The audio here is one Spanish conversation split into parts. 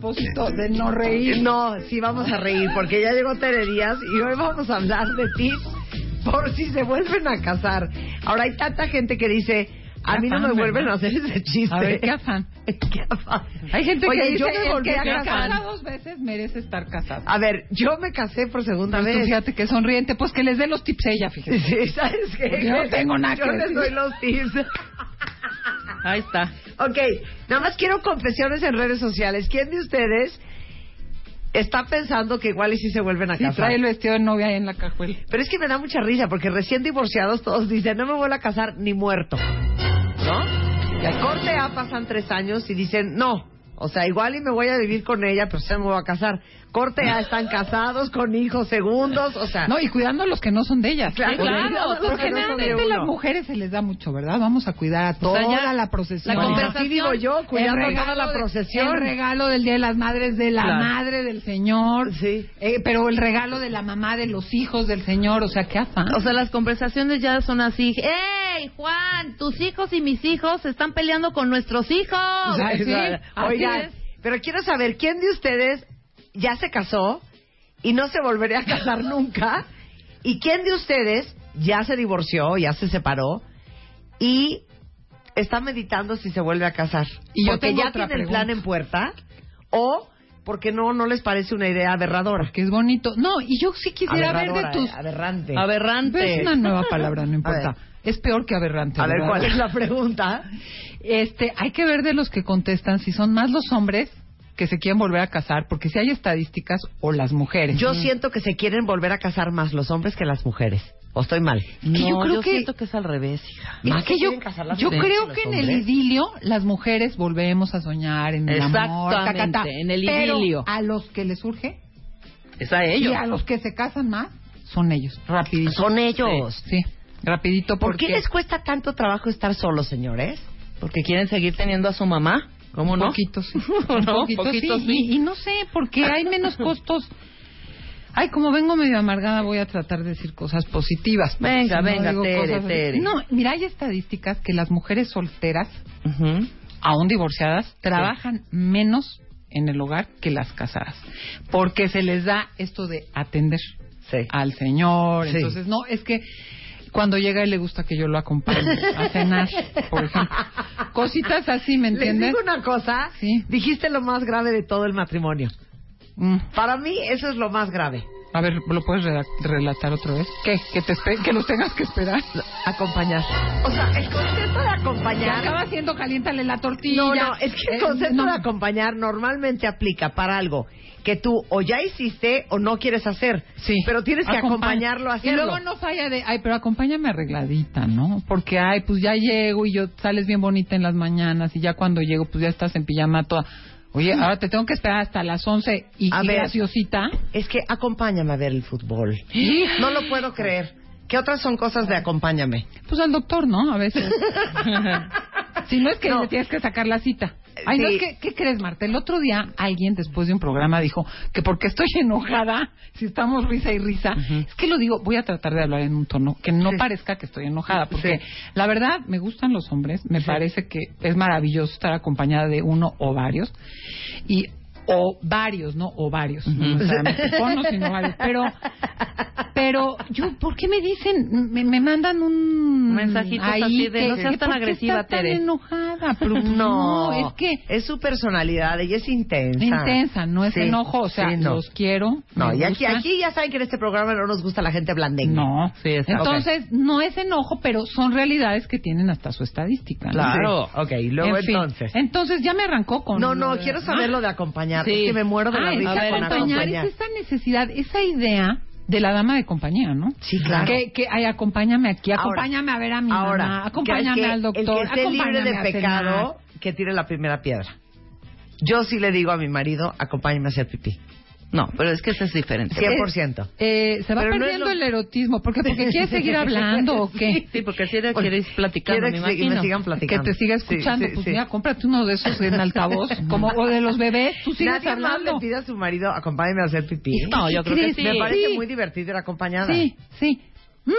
propósito de no reír. No, sí vamos a reír porque ya llegó Tere Díaz y hoy vamos a hablar de tips por si se vuelven a casar. Ahora hay tanta gente que dice, a mí no me vuelven ¿verdad? a hacer ese chiste. A ver, qué afán. Qué afán. Hay gente Oye, que dice yo me volví a casar. casa dos veces merece estar casado. A ver, yo me casé por segunda Pues tú vez. fíjate que sonriente, pues que les dé los tips ella, fíjate. Sí, ¿sabes qué? Yo no tengo nada Yo que les doy los tips. Ahí está. Ok, nada más quiero confesiones en redes sociales. ¿Quién de ustedes está pensando que igual y si se vuelven a Sí, casar? trae el vestido de novia ahí en la cajuela. Pero es que me da mucha risa porque recién divorciados todos dicen, no me vuelvo a casar ni muerto. ¿No? Y al corte A pasan tres años y dicen, no. O sea, igual y me voy a vivir con ella, pero se me voy a casar. Corte A están casados con hijos segundos, o sea... No, y cuidando a los que no son de ellas. Claro, Porque- claro, porque que no generalmente uno. las mujeres se les da mucho, ¿verdad? Vamos a cuidar a toda ya la procesión. la conversación- Así digo yo, cuidando El toda la de- procesión. El regalo del Día de las Madres de la Claro. madre del Señor. Sí. Eh, pero el regalo de la mamá de los hijos del Señor. O sea, qué afán. O sea, las conversaciones ya son así. ¡Ey, Juan! Tus hijos y mis hijos se están peleando con nuestros hijos. sea, sí, Oigan, pero quiero saber, ¿quién de ustedes ya se casó y no se volvería a casar nunca? ¿Y quién de ustedes ya se divorció, ya se separó y está meditando si se vuelve a casar? Y yo porque tengo ya otra tiene el pregunta. plan en puerta o porque no no les parece una idea aberradora. Que es bonito. No, y yo sí quisiera ver de Aberradora, tus... eh, aberrante. Aberrante. Es una nueva palabra, no importa. Es peor que aberrante. A ver, ¿verdad? ¿cuál es la pregunta? Este, hay que ver de los que contestan si son más los hombres que se quieren volver a casar, porque si hay estadísticas, o las mujeres. Yo siento que se quieren volver a casar más los hombres que las mujeres. ¿O estoy mal? No, yo creo que- siento que es al revés, hija. Es ¿Más que yo, quieren casar las yo creo que en el idilio las mujeres volvemos a soñar en el amor, ta, ta, ta. Exactamente, en el Pero idilio. a los que les surge Es a y ellos. a los que se casan más son ellos, rapidito. Son ellos. Sí, rapidito ¿Por porque qué les cuesta tanto trabajo estar solos, señores? Porque quieren seguir teniendo a su mamá. ¿Cómo no? Un poquito, sí. No, Un poquito, poquito sí. sí. Y, y no sé, porque hay menos costos. Ay, como vengo medio amargada, voy a tratar de decir cosas positivas. Venga, si no venga, digo Tere, cosas Tere. No, mira, hay estadísticas que las mujeres solteras, aún divorciadas, trabajan menos en el hogar que las casadas. Porque se les da esto de atender al señor. Entonces, no, es que cuando llega él le gusta que yo lo acompañe a cenar, por ejemplo. Cositas así, ¿me Les entiendes? digo una cosa. Sí. Dijiste lo más grave de todo el matrimonio. Mm. Para mí, eso es lo más grave. A ver, ¿lo puedes relatar otra vez? ¿Qué? ¿Que, te ¿Que los tengas que esperar? Acompañar. O sea, el concepto de Ya acompañar. acaba siendo caliéntale la tortilla. No, no, es que el Eh, concepto no. de acompañar normalmente aplica para algo que tú o ya hiciste o no quieres hacer. Sí. Pero tienes que Acompaña. acompañarlo a hacerlo. Y luego no falla de, ay, pero acompáñame arregladita, ¿no? Porque, ay, pues ya llego y yo sales bien bonita en las mañanas y ya cuando llego, pues ya estás en pijama toda. Oye, ahora te tengo que esperar hasta las 11 y, A y ver. graciosita. Es que acompáñame a ver el fútbol. No lo puedo creer. ¿Qué otras son cosas de acompáñame? Pues al doctor, ¿no? A veces. si no es que No. le tienes que sacar la cita. Ay, no Sí. que, ¿qué crees, Marta? El otro día alguien después de un programa dijo que porque estoy enojada, si estamos risa y risa, es que lo digo, voy a tratar de hablar en un tono que no Sí. parezca que estoy enojada, porque la verdad me gustan los hombres, me parece que es maravilloso estar acompañada de uno o varios y o varios, no o varios, no necesariamente con o sino varios, pero pero yo, ¿por qué me dicen, me, me mandan un Mensajitos ahí así de, que- no seas tan ¿por qué agresiva, estás tan enojada? Pero, pues, No, no, es que es su personalidad, ella es intensa. intensa, no es Sí, enojo, o sea, sí, no. los quiero. No, y aquí, aquí ya saben que en este programa no nos gusta la gente blandengue. No, Sí, está- entonces no es enojo, pero son realidades que tienen hasta su estadística. ¿no? Claro. Ok, luego En fin, entonces. entonces ya me arrancó con. No, no, quiero saber lo de acompañar. Sí. Es que me muero de la Ah, risa ver, con acompañar acompañar. es esa necesidad, esa idea de la dama de compañía, ¿no? Sí, claro. Que, que ay, acompáñame aquí, Ahora, acompáñame a ver a mi Ahora, mamá, acompáñame que que- al doctor, El que esté libre de pecado, que tire la primera piedra. Yo sí le digo a mi marido, acompáñame a hacer pipí. No, pero es que eso es diferente. 100%. Eh, se va Pero no es perdiendo lo- el erotismo, porque porque quieres seguir hablando o qué? Sí, porque si eres, quieres platicando, Quiero me que imagino. me sigan Que platicando. te siga escuchando, sí, pues sí. mira, cómprate uno de esos en altavoz, como o de los bebés, tú sigues Nadie hablando. le pide a su marido, acompáñame a hacer pipí. No, yo creo que sí. Me parece muy divertido ir acompañada. Sí, sí. Mm,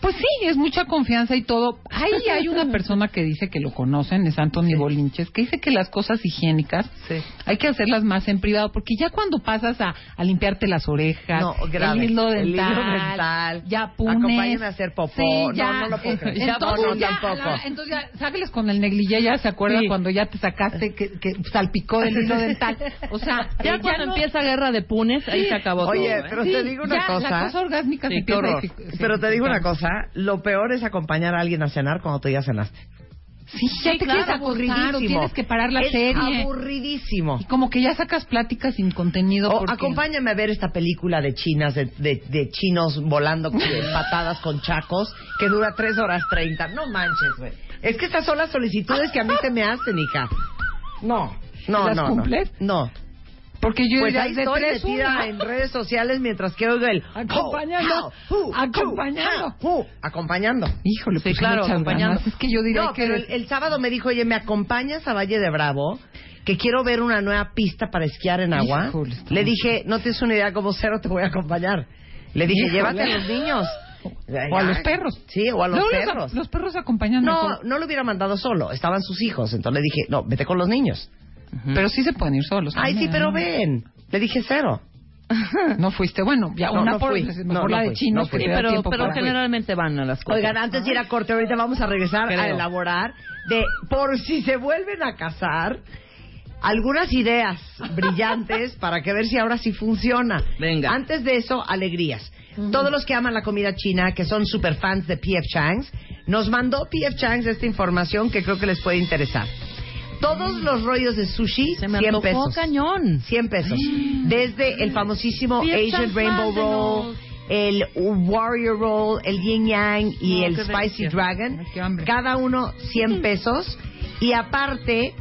pues sí, es mucha confianza y todo. Ahí hay una persona que dice que lo conocen, es Anthony Bolinches, que dice que las cosas higiénicas Sí. hay que hacerlas más en privado, porque ya cuando pasas a, a limpiarte las orejas, No, grave. el hilo El hilo dental, ya punes, Acompáñame a hacer popó. Sí, No, ya, no lo eh, creer. entonces No, no, ya, la- entonces ya, sáqueles con el negligé, ya se acuerdan cuando ya te sacaste que, que salpicó el hilo dental. O sea, Ya cuando no- empieza guerra de punes, ahí se acabó Oye, todo. ¿eh? pero te digo una ya, cosa. La cosa orgásmica se horror. Pero te digo una dificultar. Cosa, lo peor es acompañar a alguien a cenar cuando tú ya cenaste. Sí, ya te quieres acostar o tienes que parar la es serie. aburridísimo. Y como que ya sacas pláticas sin contenido. O porque- acompáñame a ver esta película de chinas, de, de, de chinos volando con patadas con chacos, que dura tres horas treinta. No manches, güey. Es que estas son las solicitudes que a mí se me hacen, hija. No, no, ¿Las no. cumples? No. no. Porque yo Pues ahí de estoy tres, metida una. en redes sociales mientras que oigo el... Acompañando, how, who, acompañando. how, acompañando. Híjole, Sí, pues claro, muchas acompañando. ganas. Es que yo diría No, que... pero el, el sábado me dijo, oye, ¿me acompañas a Valle de Bravo? Que quiero ver una nueva pista para esquiar en agua. Híjole, Le dije, no tienes una idea cómo cero te voy a acompañar. Le dije, Híjole. llévate a los niños. O a los perros. Sí, o a los Luego perros. Los, perros acompañan No, no lo hubiera mandado solo. Estaban sus hijos. Entonces le dije, no, vete con los niños. Pero sí se pueden ir solos. Ay, sí, pero ¿no? ven. Le dije cero. No fuiste. Bueno, ya No, una no por... fui. Mejor No, no la de fui. chinos fui. que pero, pero para- generalmente van a las cosas. Oigan, antes de ir a corte, ahorita vamos a regresar a elaborar de por si se vuelven a casar algunas ideas brillantes para que ver si ahora sí funciona. Venga. Antes de eso, alegrías. Todos los que aman la comida china, que son super fans de PF Chang's, nos mandó PF Chang's esta información que creo que les puede interesar. Todos los rollos de sushi, Se me 100 antojó pesos. cañón. 100 pesos. Desde el famosísimo Asian Rainbow Roll, el Warrior Roll, el Yin Yang y No, el qué Spicy delicia. Dragon. Ay, qué hambre. Cada uno 100 pesos. Y aparte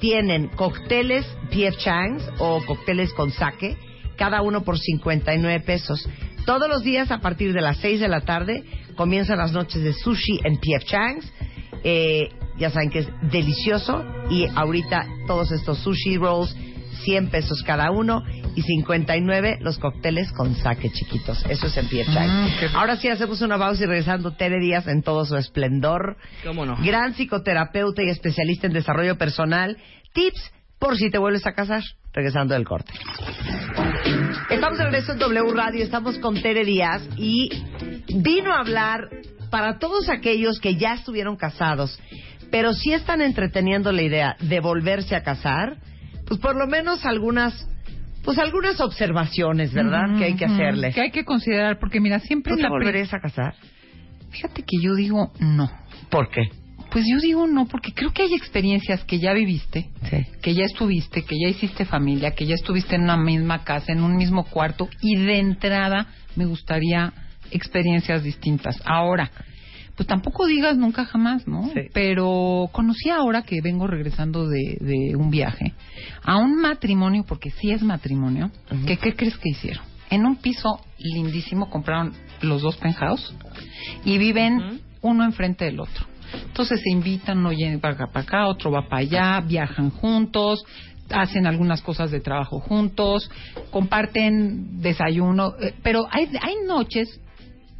tienen cócteles PF Chang's o cócteles con sake, cada uno por 59 pesos. Todos los días a partir de las 6 de la tarde comienzan las noches de sushi en PF Chang's. Eh, ya saben que es delicioso y ahorita todos estos sushi rolls 100 pesos cada uno y 59 los cócteles con sake chiquitos. Eso es en Chang's. Mm, rico. Ahora sí hacemos una pausa y regresando Tere Díaz en todo su esplendor. ¿Cómo no? Gran psicoterapeuta y especialista en desarrollo personal. Tips por si te vuelves a casar. Regresando del corte. Estamos de regreso en W Radio. Estamos con Tere Díaz y vino a hablar para todos aquellos que ya estuvieron casados, pero sí están entreteniendo la idea de volverse a casar. Pues por lo menos algunas, pues algunas observaciones, ¿verdad? Que hay que hacerle. Que hay que considerar, porque mira, siempre ¿Tú te la volverías a casar? Fíjate que yo digo no. ¿Por qué? Pues yo digo no, porque creo que hay experiencias que ya viviste, Sí. que ya estuviste, que ya hiciste familia, que ya estuviste en una misma casa, en un mismo cuarto, y de entrada me gustaría experiencias distintas. Ahora, pues tampoco digas nunca jamás, ¿no? Sí. Pero conocí ahora que vengo regresando de, de un viaje a un matrimonio, porque sí es matrimonio, Ujú. que ¿qué crees que hicieron? En un piso lindísimo compraron los dos penthouse y viven uno enfrente del otro. Entonces se invitan, uno va para acá, otro va para allá, viajan juntos, hacen algunas cosas de trabajo juntos, comparten desayuno, eh, pero hay, hay noches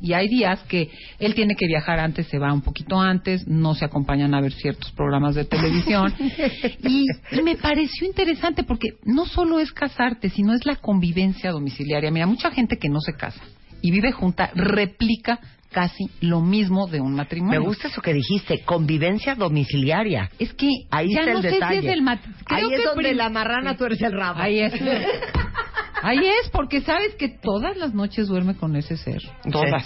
y hay días que él tiene que viajar antes, se va un poquito antes, no se acompañan a ver ciertos programas de televisión. y, y me pareció interesante porque no solo es casarte, sino es la convivencia domiciliaria. Mira, mucha gente que no se casa y vive junta replica casi lo mismo de un Me matrimonio. gusta eso que dijiste, convivencia domiciliaria. Es que Ahí ya está no el sé detalle. si es el mat- Ahí creo es que donde prim- la marrana tuerce el rabo. Ahí es. Ahí es, porque sabes que todas las noches duerme con ese ser. Todas.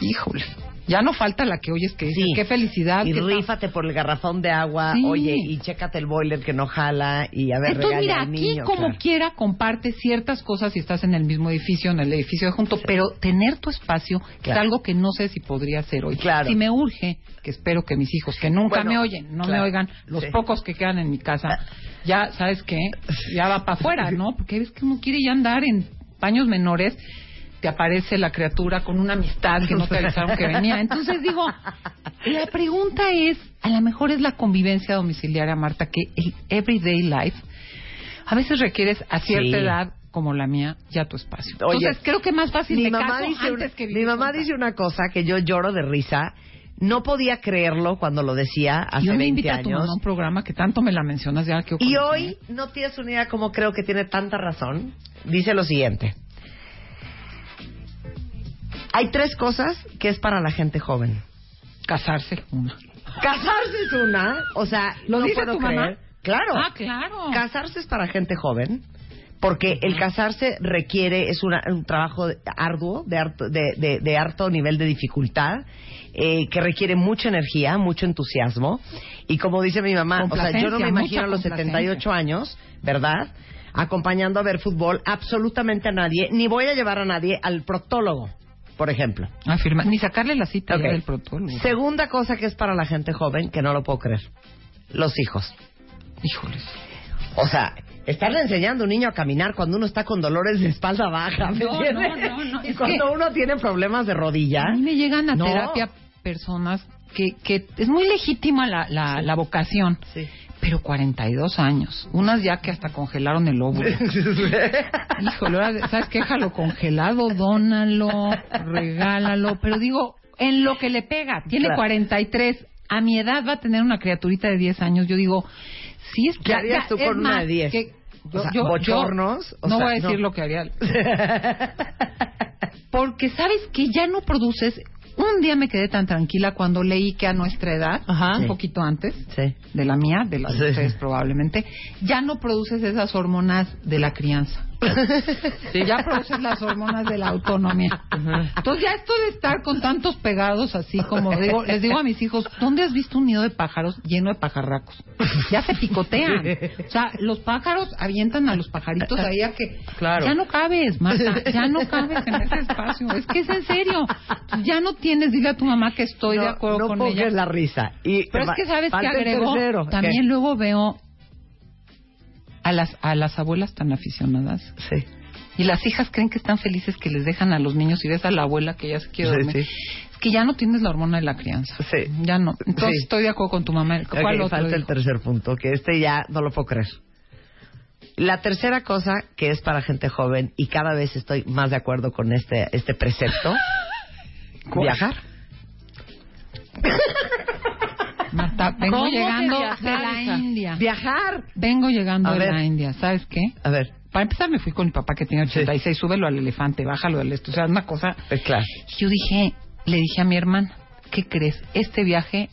Híjole. Ya no falta la que oyes que dice, Sí. qué felicidad. Y qué rífate por el garrafón de agua, Sí. oye, y chécate el boiler que no jala, y a ver, Entonces, mira, al aquí niño. como claro. quiera comparte ciertas cosas si estás en el mismo edificio, en el edificio de junto, pero tener tu espacio Claro. es algo que no sé si podría hacer hoy. Claro. Si me urge, que espero que mis hijos, que nunca Bueno, me oyen, no me oigan, los pocos que quedan en mi casa, ya, ¿sabes qué? Ya va para afuera, ¿no? Porque ves que uno quiere ya andar en paños menores te aparece la criatura con una amistad que no te avisaron que venía. Entonces digo, la pregunta es, a lo mejor es la convivencia domiciliaria, Marta, que el everyday life a veces requieres a cierta Sí. edad como la mía ya tu espacio. Oye, Entonces creo que más fácil mi mamá caso dice antes una, que mi mamá dice una cosa que yo lloro de risa. No podía creerlo cuando lo decía hace Yo me 20 invito a tu años. mamá a un programa que tanto me la mencionas ya que Y hoy no tienes una idea como creo que tiene tanta razón. Dice lo siguiente. Hay tres cosas que es para la gente joven. casarse una. Casarse es una, o sea, ¿Lo no dice puedo tu creer. mamá? Claro. Ah, claro. Casarse es para gente joven, porque el casarse requiere, es una- un trabajo arduo, de harto, de, de- de harto nivel de dificultad, eh, que requiere mucha energía, mucho entusiasmo. Y como dice mi mamá, o sea, yo no me imagino a los 78 años, ¿verdad? Acompañando a ver fútbol absolutamente a nadie, ni voy a llevar a nadie al proctólogo, por ejemplo. Afirma, ni sacarle la cita del protólogo. Segunda cosa que es para la gente joven, que no lo puedo creer, los hijos. Híjoles. O sea, estarle enseñando a un niño a caminar cuando uno está con dolores de espalda baja, ¿me No, entiendes? no, no, Y cuando que- uno tiene problemas de rodilla. A mí me llegan a terapia personas que, que es muy legítima la, la, la vocación, Sí. Pero 42 años. Unas ya que hasta congelaron el óvulo. Híjole, ¿sabes qué? Déjalo congelado, dónalo, regálalo. Pero digo, en lo que le pega, tiene Claro. 43. A mi edad va a tener una criaturita de 10 años. Yo digo, sí es ¿Qué harías tú con una de 10? que- O sea, bochornos, o no sea, voy a decir no. lo que haría. Porque sabes que ya no produces. Un día me quedé tan tranquila cuando leí que a nuestra edad, Ajá. un poquito antes Sí. de la mía, de la de ustedes probablemente, ya no produces esas hormonas de la crianza. Ya produces las hormonas de la autonomía. Entonces ya esto de estar con tantos pegados así como digo, les digo a mis hijos, ¿dónde has visto un nido de pájaros lleno de pajarracos? Ya se picotean. O sea, los pájaros avientan a los pajaritos ahí a que Claro. ya no cabes, Marta, ya no cabes en ese espacio. Es que es en serio. Ya no tienes, dile a tu mamá que estoy de acuerdo no con ella. la risa. Y Pero es que sabes que agregó. tercero. También luego veo a las a las abuelas tan aficionadas Sí. y las hijas creen que están felices que les dejan a los niños y ves a la abuela que ya se quiere Sí, dormir. sí. Es que ya no tienes la hormona de la crianza. Sí. Ya no. Entonces Sí. estoy de acuerdo con tu mamá. ¿Cuál Ok, otro falta el tercer punto, que este ya no lo puedo creer. La tercera cosa que es para gente joven, y cada vez estoy más de acuerdo con este, este precepto, ¿Cuál? viajar. Marta, vengo ¿Cómo que llegando de la? India. Viajar. Vengo llegando A de ver. la India. ¿Sabes qué? A ver, Para empezar me fui con mi papá que tiene 86. Súbelo al elefante, bájalo del esto. O sea, una cosa pues claro. Yo dije, le dije a mi hermana, ¿qué crees? Este viaje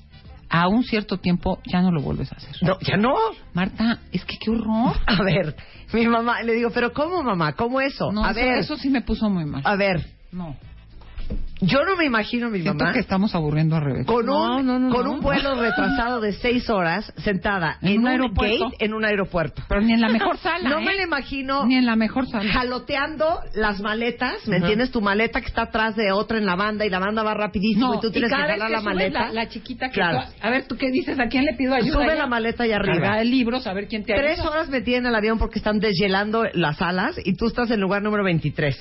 a un cierto tiempo ya no lo vuelves a hacer. No, ya no. Marta, es que qué horror. A ver, mi mamá, le digo, pero ¿cómo mamá? ¿Cómo eso? No, a eso, ver, eso sí me puso muy mal. a ver, No. Yo no me imagino a mi Siento mamá que estamos aburriendo a Rebeca. con No, un, no, no, con no. un vuelo retrasado de seis horas sentada En en, un un aeropuerto. gate en un aeropuerto. Pero ni en la mejor sala. No ¿eh? me la imagino Ni en la mejor sala. jaloteando las maletas, ¿me entiendes? Tu maleta que está atrás de otra en la banda y la banda va rapidísimo y tú tienes que cada vez jalar la maleta. La, la chiquita que Claro. tú- a ver, ¿tú qué dices? ¿A quién le pido ayuda? Sube Ya. la maleta y Carga arriba. de libros, a ver quién te Tres ayuda. horas metida en el avión porque están deshielando las alas y tú estás en el lugar número 23.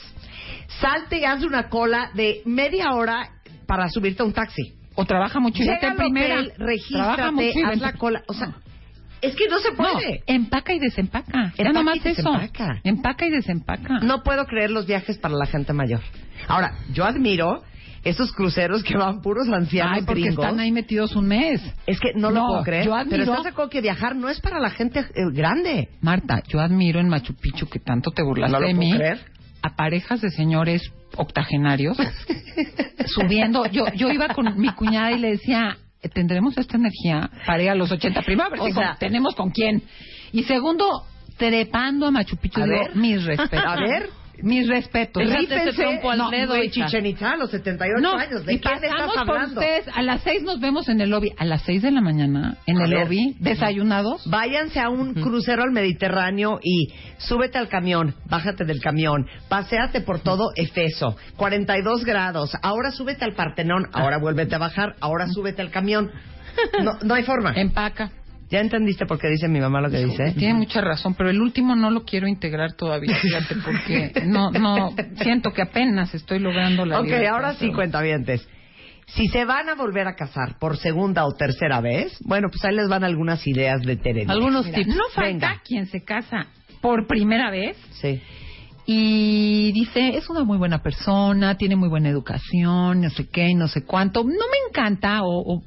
Salte y haz una cola de media hora para subirte a un taxi. O trabaja mucho Llega al primera. hotel, regístrate, haz la cola. O sea, es que no se No, puede. empaca y desempaca. Empaca nomás eso. desempaca. Empaca y desempaca. No puedo creer los viajes para la gente mayor. Ahora, yo admiro esos cruceros que van puros ancianos Ay, porque gringos. están ahí metidos un mes. Es que no, lo No, puedo creer. yo admiro- Pero estás de que viajar no es para la gente eh, grande. Marta, yo admiro en Machu Picchu que tanto te burlaste No lo de puedo mí. creer. A parejas de señores octogenarios subiendo. Yo, yo iba con mi cuñada y le decía, ¿tendremos esta energía para ir a los 80? Primero, a ver O sea- tenemos con quién. Y segundo, trepando a Machu Picchu. A digo, ver. mis respetos. A ver. Mis respetos. Rífense, al no, dedo, hija. Chichen Itza a los 78 No, años. ¿De y quién pasamos estás por ustedes. A las seis nos vemos en el lobby. A las seis de la mañana en A el ver. lobby, desayunados. Váyanse a un crucero al Mediterráneo y súbete al camión, bájate del camión, paséate por todo Efeso, 42 grados, ahora súbete al Partenón, ahora vuélvete a bajar, ahora súbete al camión. No, no hay forma. Empaca. ¿Ya entendiste por qué dice mi mamá lo que dice? Tiene mucha razón, pero el último no lo quiero integrar todavía, fíjate, porque no, no, siento que apenas estoy logrando la Ok, libertad, ahora sí, cuentavientes. Si se van a volver a casar por segunda o tercera vez, bueno, pues ahí les van algunas ideas de Teresa. Algunos Mira, tips. no falta Venga. quien se casa por primera vez Sí. y dice, es una muy buena persona, tiene muy buena educación, no sé qué, y no sé cuánto. No me encanta, o, o-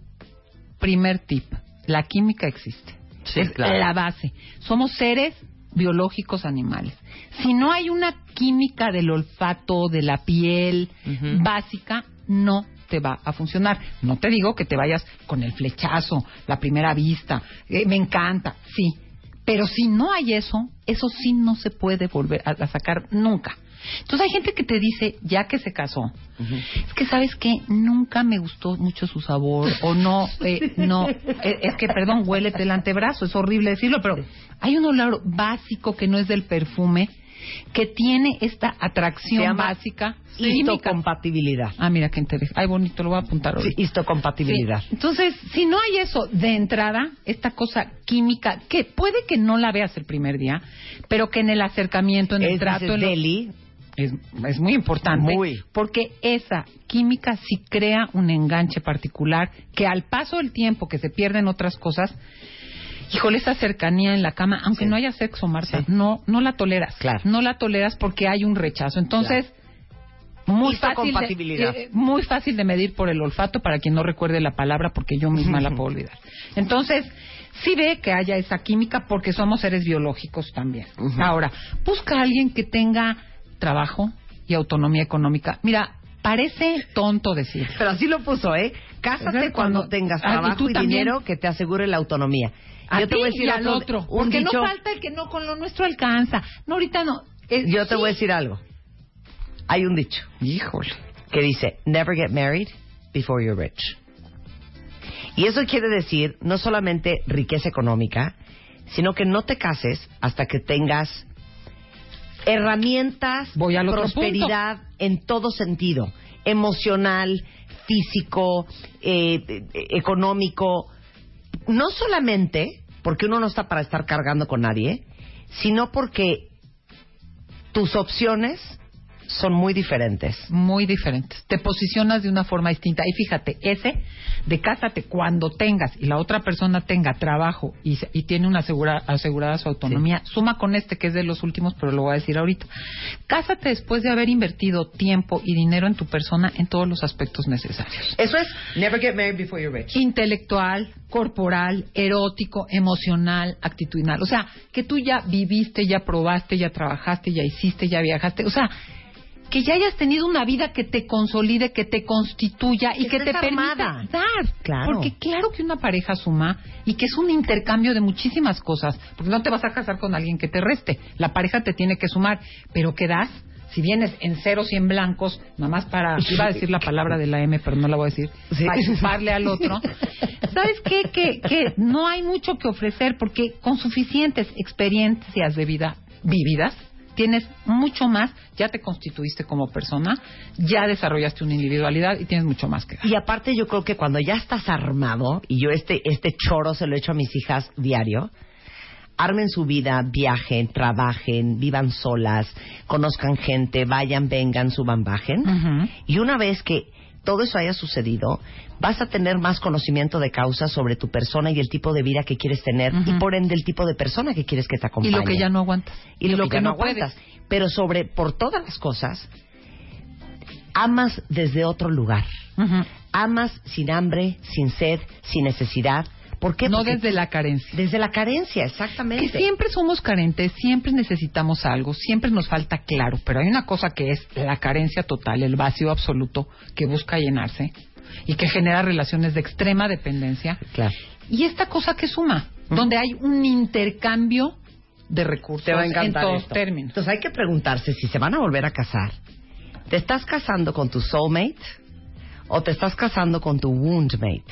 primer tip, la química existe. Sí, es claro. la base. Somos seres biológicos animales. Si no hay una química del olfato, de la piel básica, no te va a funcionar. No te digo que te vayas con el flechazo, la primera vista, eh, me encanta, sí. Pero si no hay eso, eso sí no se puede volver a, a sacar nunca. Entonces hay gente que te dice, ya que se casó, es que sabes que nunca me gustó mucho su sabor o no, eh, no, eh, es que perdón, huele el antebrazo, es horrible decirlo, pero hay un olor básico que no es del perfume, que tiene esta atracción llama básica histocompatibilidad. Ah, mira qué interesante. Ay, bonito, lo voy a apuntar Sí, ahorita. histocompatibilidad. Sí. Entonces, si no hay eso de entrada, esta cosa química, que puede que no la veas el primer día, pero que en el acercamiento, en el Es, trato, dices, en Deli, es, es muy importante. Muy. Porque esa química sí crea un enganche particular que al paso del tiempo que se pierden otras cosas, híjole, esa cercanía en la cama, aunque Sí. no haya sexo, Marta, Sí. no, no la toleras. Claro. No la toleras porque hay un rechazo. Entonces, muy fácil, de, eh, muy fácil de medir por el olfato para quien no recuerde la palabra porque yo misma la puedo olvidar. Entonces, sí ve que haya esa química porque somos seres biológicos también. Ahora, busca a alguien que tenga trabajo y autonomía económica. Mira, parece tonto decir. Pero así lo puso, ¿eh? Cásate Cuando- cuando tengas Ah, y trabajo y, dinero que te asegure la autonomía. A yo te voy a decir y al otro- Porque dicho- no falta el que no con lo nuestro alcanza. No, ahorita no. Es- Yo te sí. voy a decir algo. Hay un dicho Híjole. que dice, never get married before you're rich. Y eso quiere decir no solamente riqueza económica, sino que no te cases hasta que tengas herramientas, Voy al otro prosperidad en todo sentido, emocional, físico, eh, eh, económico, no solamente porque uno no está para estar cargando con nadie, sino porque tus opciones son muy diferentes. muy diferentes. Te posicionas de una forma distinta. Y fíjate, ese de cásate cuando tengas y la otra persona tenga trabajo y, y tiene una asegura- asegurada su autonomía, suma con este que es de los últimos, pero lo voy a decir ahorita. Cásate después de haber invertido tiempo y dinero en tu persona en todos los aspectos necesarios. Eso es, never get married before you're rich. Intelectual, corporal, erótico, emocional, actitudinal. O sea, que tú ya viviste, ya probaste, ya trabajaste, ya hiciste, ya viajaste. O sea, que ya hayas tenido una vida que te consolide, que te constituya y Que que te permita dar. Claro. Porque claro que una pareja suma y que es un intercambio de muchísimas cosas. Porque no te vas a casar con alguien que te reste. La pareja te tiene que sumar. Pero ¿qué das? Si vienes en ceros y en blancos, nada más para, iba a decir la palabra de la M, pero no la voy a decir, Sí. para chuparle al otro. ¿Sabes qué? Que, que no hay mucho que ofrecer porque con suficientes experiencias de vida vividas, tienes mucho más, ya te constituiste como persona, ya desarrollaste una individualidad y tienes mucho más que dar. Y aparte yo creo que cuando ya estás armado, y yo este, este choro se lo he hecho a mis hijas diario, armen su vida, viajen, trabajen, vivan solas, conozcan gente, vayan, vengan, suban, bajen. Y una vez que todo eso haya sucedido, vas a tener más conocimiento de causa sobre tu persona y el tipo de vida que quieres tener y por ende el tipo de persona que quieres que te Y acompañe. lo que ya no aguantas. y lo, que, ya no aguantas. Pero sobre, por todas las cosas, amas desde otro lugar. Amas sin hambre, sin sed, sin necesidad, ¿Por qué? No Porque desde la carencia. desde la carencia, exactamente. Que siempre somos carentes, siempre necesitamos algo, siempre nos falta claro, pero hay una cosa que es la carencia total, el vacío absoluto que busca llenarse y que genera relaciones de extrema dependencia. Claro. Y esta cosa que suma, donde hay un intercambio de recursos Te va a en encantar todos esto. términos. Entonces hay que preguntarse si se van a volver a casar. ¿Te estás casando con tu soulmate o te estás casando con tu woundmate?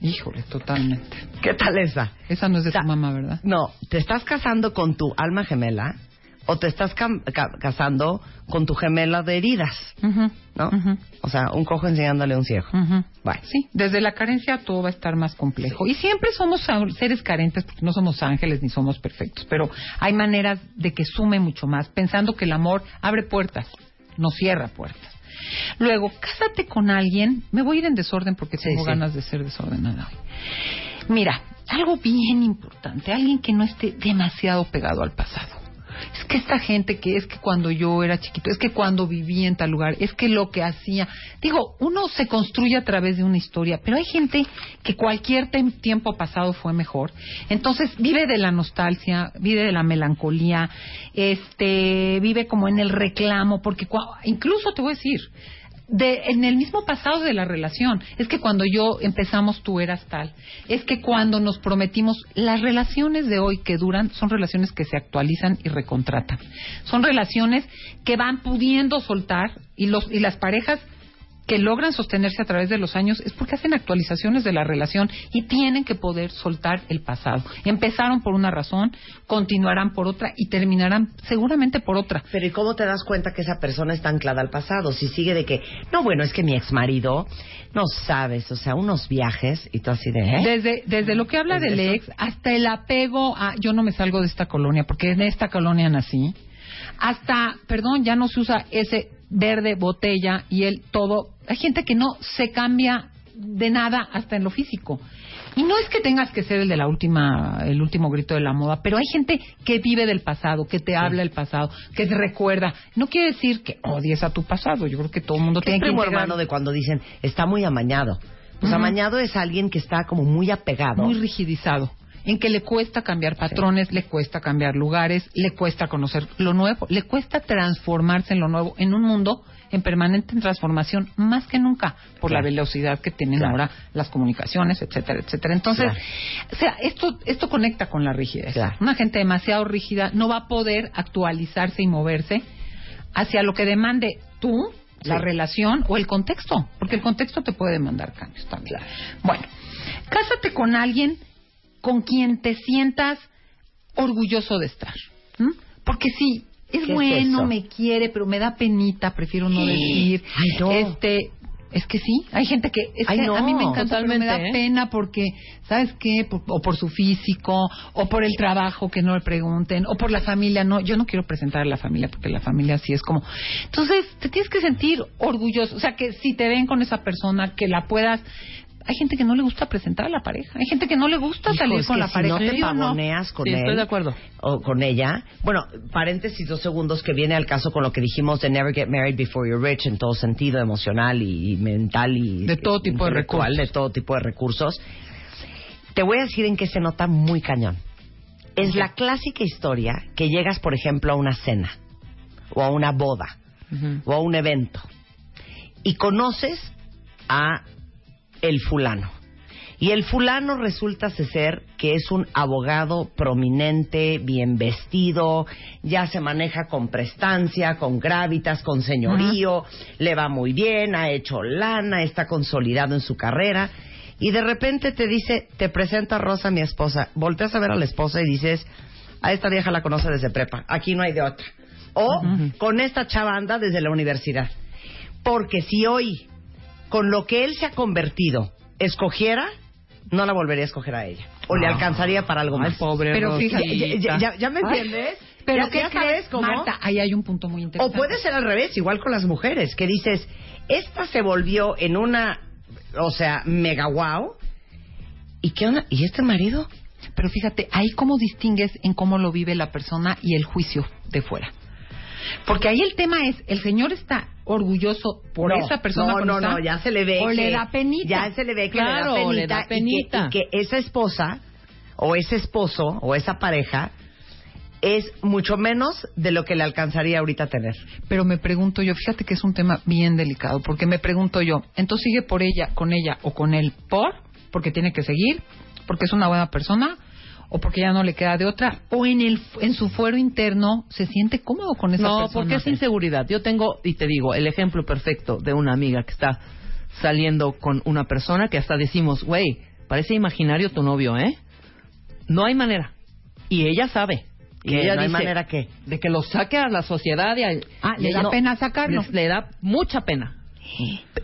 Híjole, totalmente. ¿Qué tal esa? Esa no es de O sea, tu mamá, ¿verdad? No, ¿te estás casando con tu alma gemela o te estás casando con tu gemela de heridas? ¿No? O sea, un cojo enseñándole a un ciego. ujú. Bueno. Sí, desde la carencia todo va a estar más complejo. Y siempre somos seres carentes porque no somos ángeles ni somos perfectos, pero hay maneras de que sume mucho más, pensando que el amor abre puertas, no cierra puertas. Luego, cásate con alguien, me voy a ir en desorden porque Sí, tengo sí. ganas de ser desordenada hoy. Mira, algo bien importante, alguien que no esté demasiado pegado al pasado. Es que esta gente que es que cuando yo era chiquito, es que cuando vivía en tal lugar, es que lo que hacía. Digo, uno se construye a través de una historia, pero hay gente que cualquier tiempo pasado fue mejor. Entonces vive de la nostalgia, vive de la melancolía, este, vive como en el reclamo, porque incluso te voy a decir, de, en el mismo pasado de la relación. Es que cuando yo empezamos tú eras tal. Es que cuando nos prometimos, las relaciones de hoy que duran son relaciones que se actualizan y recontratan. Son relaciones que van pudiendo soltar y, los, y las parejas que logran sostenerse a través de los años es porque hacen actualizaciones de la relación y tienen que poder soltar el pasado. Empezaron por una razón, continuarán por otra y terminarán seguramente por otra. Pero ¿y cómo te das cuenta que esa persona está anclada al pasado? Si sigue de que, no, bueno, es que mi ex marido, no sabes, o sea, unos viajes y tú así de, ¿eh? Desde, desde lo que habla ¿Es del eso? ex hasta el apego a yo no me salgo de esta colonia porque en esta colonia nací, hasta, perdón, ya no se usa ese verde botella y el todo. Hay gente que no se cambia de nada hasta en lo físico. Y no es que tengas que ser el de la última, el último grito de la moda, pero hay gente que vive del pasado, que te habla del pasado, que te recuerda. No quiere decir que odies a tu pasado. Yo creo que todo el mundo ¿Qué tiene es primo hermano de cuando dicen, está muy amañado? Pues amañado es alguien que está como muy apegado. muy rigidizado, en que le cuesta cambiar patrones, le cuesta cambiar lugares, le cuesta conocer lo nuevo, le cuesta transformarse en lo nuevo, en un mundo en permanente transformación, más que nunca, por la velocidad que tienen Claro. ahora las comunicaciones, etcétera, etcétera. Entonces, Claro. o sea, esto, esto conecta con la rigidez. Una gente demasiado rígida no va a poder actualizarse y moverse hacia lo que demande tú, la relación o el contexto, porque el contexto te puede demandar cambios también. Bueno, cásate con alguien con quien te sientas orgulloso de estar. Porque si es ¿Qué es bueno, me quiere, pero me da penita, prefiero no Sí. decir. Ay, no. Este, es que sí, hay gente que es Ay, que no, a mí me encanta, pero me da totalmente, ¿eh? pena porque, ¿sabes qué? Por- o por su físico, o por el trabajo que no le pregunten, o por la familia. No, yo no quiero presentar a la familia porque la familia sí es como. Entonces, te tienes que sentir orgulloso. O sea, que si te ven con esa persona, que la puedas. Hay gente que no le gusta presentar a la pareja. Hay gente que no le gusta Hijo, salir es con que la si pareja. no te ¿Sí o no? pavoneas con Sí, él estoy de acuerdo. o con ella. Bueno, paréntesis dos segundos que viene al caso con lo que dijimos de never get married before you're rich en todo sentido emocional y, y mental y De todo tipo de recursos. de todo tipo de recursos. Te voy a decir en qué se nota muy cañón. Es la clásica historia que llegas, por ejemplo, a una cena o a una boda o a un evento y conoces a el fulano. Y el fulano resulta ser que es un abogado prominente, bien vestido, ya se maneja con prestancia, con gravitas, con señorío, le va muy bien, ha hecho lana, está consolidado en su carrera. Y de repente te dice, te presenta a Rosa, mi esposa. Volteas a ver a la esposa y dices, a esta vieja la conoce desde prepa, aquí no hay de otra. O con esta chava anda desde la universidad. Porque si hoy, con lo que él se ha convertido, escogiera, no la volvería a escoger a ella. O le alcanzaría para algo más. pobre Pero Rosita. fíjate, Ya, ya- ya- ya me entiendes? Pero ¿qué crees, sabes cómo. Marta? Ahí hay un punto muy O interesante. puede ser al revés, igual con las mujeres, que dices, esta se volvió en una, o sea, mega wow. ¿Y qué onda? ¿Y este marido? Pero fíjate, ahí cómo distingues en cómo lo vive la persona y el juicio de fuera. Porque ahí el tema es, el señor está orgulloso por No, esa persona No, no, no, ya se le ve. O que- le da penita. Ya se le ve que Claro, le da le penita. da y que- penita. Y que, esa esposa o ese esposo o esa pareja es mucho menos de lo que le alcanzaría ahorita tener. Pero me pregunto yo, fíjate que es un tema bien delicado, porque me pregunto yo, entonces sigue por ella, con ella o con él por, porque tiene que seguir, porque es una buena persona, o porque ya no le queda de otra, o en el en su fuero interno se siente cómodo con esa No, persona. porque es inseguridad. Yo tengo, y te digo, el ejemplo perfecto de una amiga que está saliendo con una persona que hasta decimos, güey, parece imaginario tu novio, ¿eh? No hay manera. Y ella sabe. Y ella ¿No hay manera qué? De que lo saque a la sociedad. Y a- Ah, y le da pena sacarlo. Les- Le da mucha pena.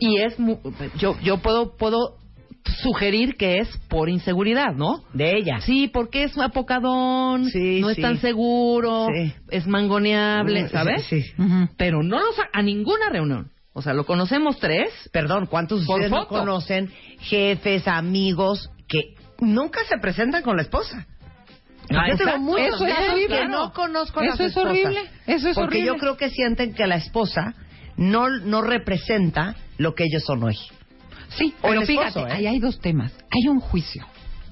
Y es, mu- yo, yo puedo, puedo sugerir que es por inseguridad, ¿no? De ella. Sí, porque es apocadón, Sí, no es sí. tan seguro, Sí. es mangoneable, ¿sabes? sí. Pero no lo sa- a ninguna reunión. O sea, lo conocemos tres. Perdón, ¿cuántos Por ustedes no conocen jefes, amigos que nunca se presentan con la esposa? Ah, yo tengo exacto. muchos Eso es horrible. que no conozco a Eso las es esposas. horrible. Eso es porque horrible. yo creo que sienten que la esposa no, no representa lo que ellos son hoy. Sí, O pero el fíjate, ¿eh? ahí hay dos temas. Hay un juicio.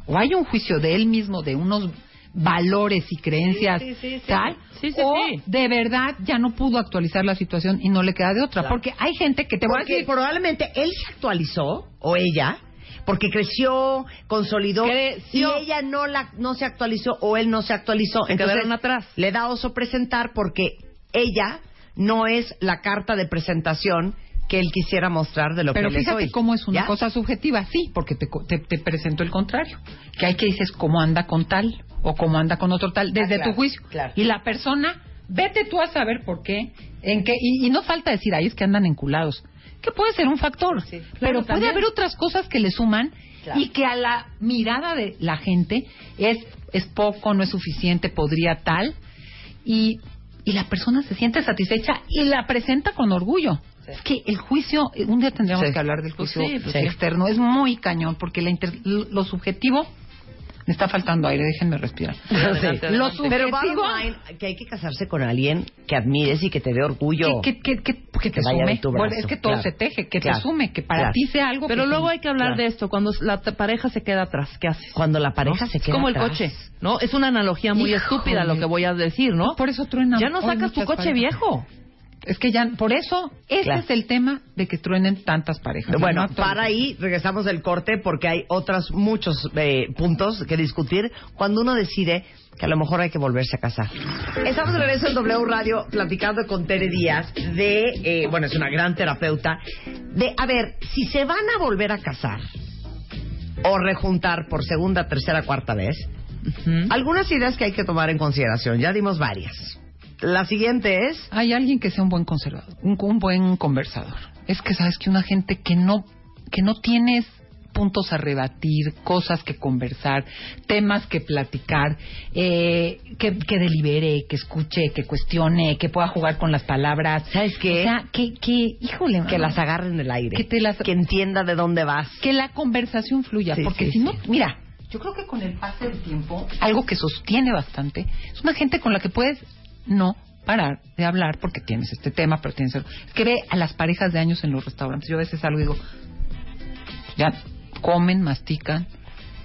O hay un juicio de él mismo, de unos valores y creencias Sí, sí, tal. O de verdad ya no pudo actualizar la situación y no le queda de otra. Claro. Porque hay gente que te voy a decir... probablemente él se actualizó, o ella, porque creció, consolidó, Creció. y ella no la no se actualizó, o él no se actualizó. Se Entonces, atrás. le da oso presentar porque ella no es la carta de presentación que él quisiera mostrar de lo Pero que él es fíjate hoy. cómo es una ¿Ya? cosa subjetiva, sí, porque te, te, te presento el contrario. Que hay que dices cómo anda con tal o cómo anda con otro tal, desde Ah, claro, tu juicio. claro. Y la persona, vete tú a saber por qué, en qué, y, y no falta decir, ahí es que andan enculados. Que puede ser un factor, Sí, pero puede también. haber otras cosas que le suman Claro. y que a la mirada de la gente es, es poco, no es suficiente, podría tal, y, y la persona se siente satisfecha y la presenta con orgullo. Es que el juicio, eh, un día tendríamos Sí. que hablar del Pues juicio sí, pues sí. externo, es muy cañón, porque la inter- lo subjetivo, me está faltando aire, déjenme respirar. Lo. Pero subjetivo, bottom line, que hay que casarse con alguien que admires y que te dé orgullo. que, que, que, que- que te sume. tu Bueno, brazo, es que todo claro. se teje, que Claro. te sume, que para Claro. ti sea algo Pero que luego hay que hablar Claro. de esto, cuando la pareja se queda atrás, ¿qué haces? Cuando la pareja ¿No? se Es queda como el atrás. coche, ¿no? Es una analogía muy Híjole. estúpida lo que voy a decir, ¿no? Por eso truenan. Ya no sacas tu coche parejas. viejo. Es que ya, por eso, ese Claro. es el tema de que truenen tantas parejas. Bueno, No para ahí regresamos del corte porque hay otros muchos eh, puntos que discutir cuando uno decide que a lo mejor hay que volverse a casar. Estamos de regreso en W Radio platicando con Tere Díaz de, eh, bueno, es una gran terapeuta, de, a ver, si se van a volver a casar o rejuntar por segunda, tercera, cuarta vez, algunas ideas que hay que tomar en consideración. Ya dimos varias. La siguiente es... Hay alguien que sea un buen conservador, un, un buen conversador. Es que sabes que una gente que no que no tienes puntos a rebatir, cosas que conversar, temas que platicar, eh, que, que delibere, que escuche, que cuestione, que pueda jugar con las palabras. ¿Sabes qué? O sea, que, que híjole, Que las agarren del aire. Que te las- Que entienda de dónde vas. que la conversación fluya, Sí, porque sí, si no, sí. mira, yo creo que con el pase del tiempo, algo que sostiene bastante, es una gente con la que puedes no parar de hablar porque tienes este tema, pero tienes es que ve a las parejas de años en los restaurantes. Yo a veces salgo y digo, ya comen, mastican,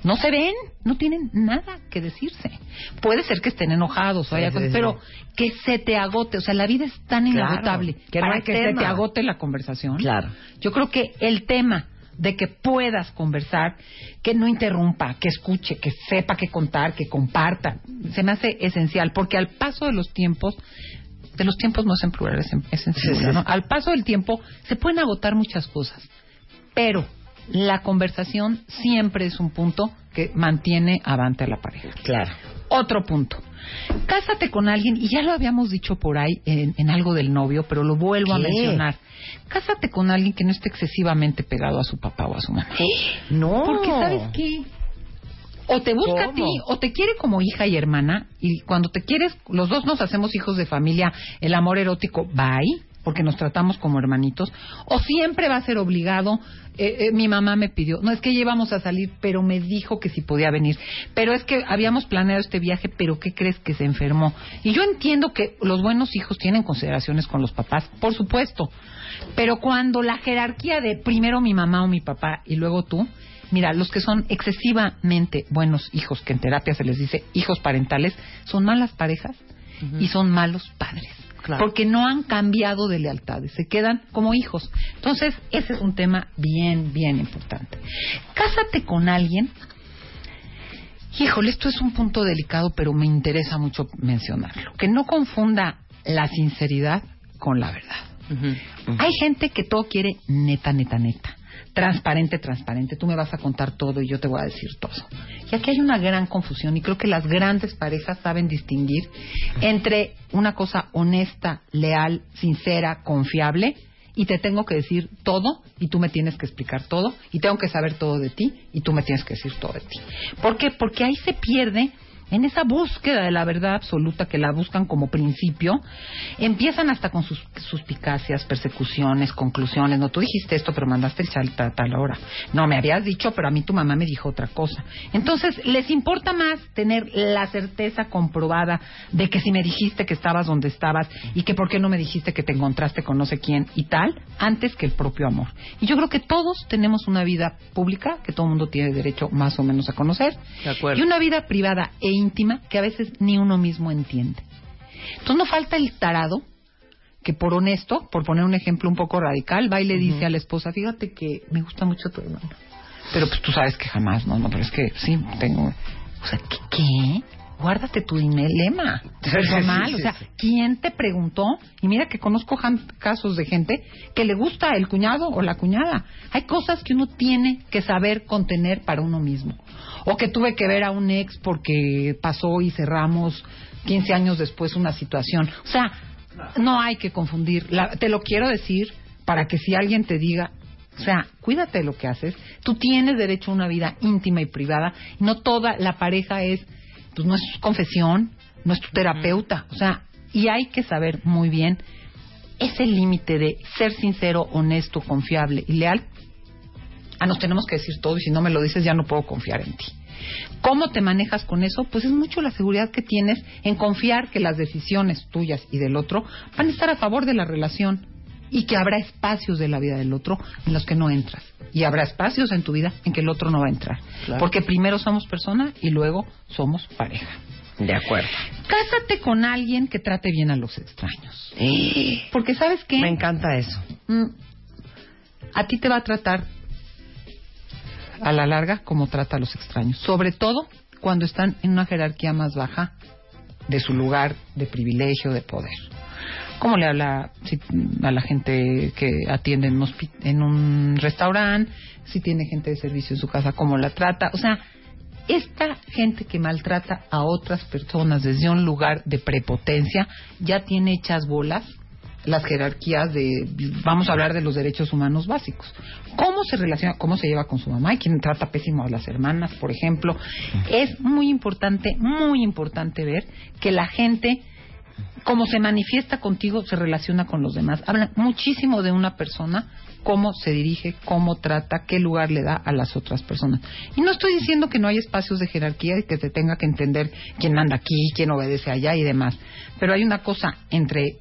no se ven, no tienen nada que decirse. Puede ser que estén enojados o haya Sí, cosas, sí, pero que se te agote, o sea, la vida es tan Claro, inagotable que no para hay que tema. se te agote la conversación. Claro. Yo creo que el tema de que puedas conversar, que no interrumpa, que escuche, que sepa qué contar, que comparta, se me hace esencial, porque al paso de los tiempos, de los tiempos no es en plural, es en, es en singular, ¿no? Al paso del tiempo se pueden agotar muchas cosas, pero la conversación siempre es un punto que mantiene avante a la pareja. Claro. Otro punto. Cásate con alguien, y ya lo habíamos dicho por ahí en, en algo del novio, pero lo vuelvo a mencionar. Cásate con alguien que no esté excesivamente pegado a su papá o a su mamá. No. Porque, ¿sabes qué? O te busca a ti, o te quiere como hija y hermana, y cuando te quieres, los dos nos hacemos hijos de familia, el amor erótico, bye. Porque nos tratamos como hermanitos, o siempre va a ser obligado. eh, eh, mi mamá me pidió, no es que ya íbamos a salir, pero me dijo que si podía venir. Pero es que habíamos planeado este viaje, pero ¿qué crees que se enfermó? Y yo entiendo que los buenos hijos tienen consideraciones con los papás, por supuesto. Pero cuando la jerarquía de primero mi mamá o mi papá y luego tú, mira, los que son excesivamente buenos hijos, que en terapia se les dice hijos parentales, son malas parejas y son malos padres. Claro. Porque no han cambiado de lealtades, se quedan como hijos. Entonces, ese es un tema bien, bien importante. Cásate con alguien. Híjole, esto es un punto delicado, pero me interesa mucho mencionarlo. Que no confunda la sinceridad con la verdad. Hay gente que todo quiere neta, neta, neta. Transparente, transparente. Tú me vas a contar todo y yo te voy a decir todo. Y aquí hay una gran confusión y creo que las grandes parejas saben distinguir entre una cosa honesta, leal, sincera, confiable y te tengo que decir todo y tú me tienes que explicar todo y tengo que saber todo de ti y tú me tienes que decir todo de ti. ¿Por qué? Porque ahí se pierde en esa búsqueda de la verdad absoluta que la buscan como principio, empiezan hasta con sus suspicacias, persecuciones, conclusiones. No, tú dijiste esto, pero mandaste el sal a tal hora. No, me habías dicho, pero a mí tu mamá me dijo otra cosa. Entonces, les importa más tener la certeza comprobada de que si me dijiste que estabas donde estabas y que por qué no me dijiste que te encontraste con no sé quién y tal, antes que el propio amor. Y yo creo que todos tenemos una vida pública que todo el mundo tiene derecho más o menos a conocer. De acuerdo. Y una vida privada e íntima que a veces ni uno mismo entiende. Entonces no falta el tarado que por honesto, por poner un ejemplo un poco radical, va y le dice a la esposa, fíjate que me gusta mucho tu hermano. Pero pues tú sabes que jamás, no, no, pero es que sí, tengo... O sea, ¿qué? qué? Guárdate tu dilema personal. O sea, ¿quién te preguntó? Y mira que conozco casos de gente que le gusta el cuñado o la cuñada. Hay cosas que uno tiene que saber contener para uno mismo. O que tuve que ver a un ex porque pasó y cerramos 15 años después una situación. O sea, no hay que confundir. La- te lo quiero decir para que si alguien te diga, o sea, cuídate de lo que haces. Tú tienes derecho a una vida íntima y privada. No toda la pareja es, pues no es confesión, no es tu terapeuta. O sea, y hay que saber muy bien ese límite de ser sincero, honesto, confiable y leal. Ah, nos tenemos que decir todo y si no me lo dices ya no puedo confiar en ti. ¿Cómo te manejas con eso? Pues es mucho la seguridad que tienes en confiar que las decisiones tuyas y del otro van a estar a favor de la relación y que habrá espacios de la vida del otro en los que no entras y habrá espacios en tu vida en que el otro no va a entrar. Claro. Porque primero somos persona y luego somos pareja. De acuerdo. Cásate con alguien que trate bien a los extraños. Porque sabes qué? Me encanta eso. Mm, a ti te va a tratar a la larga como trata a los extraños. Sobre todo cuando están en una jerarquía más baja de su lugar de privilegio, de poder. ¿Cómo le habla si- a la gente que atiende en en un restaurante? Si tiene gente de servicio en su casa, ¿cómo la trata? O sea, esta gente que maltrata a otras personas desde un lugar de prepotencia ya tiene hechas bolas las jerarquías de, vamos a hablar de los derechos humanos básicos. ¿Cómo se relaciona, cómo se lleva con su mamá? Hay quien trata pésimo a las hermanas, por ejemplo. Es muy importante, muy importante ver que la gente, como se manifiesta contigo, se relaciona con los demás. Habla muchísimo de una persona, cómo se dirige, cómo trata, qué lugar le da a las otras personas. Y no estoy diciendo que no hay espacios de jerarquía y que se tenga que entender quién manda aquí, quién obedece allá y demás. Pero hay una cosa entre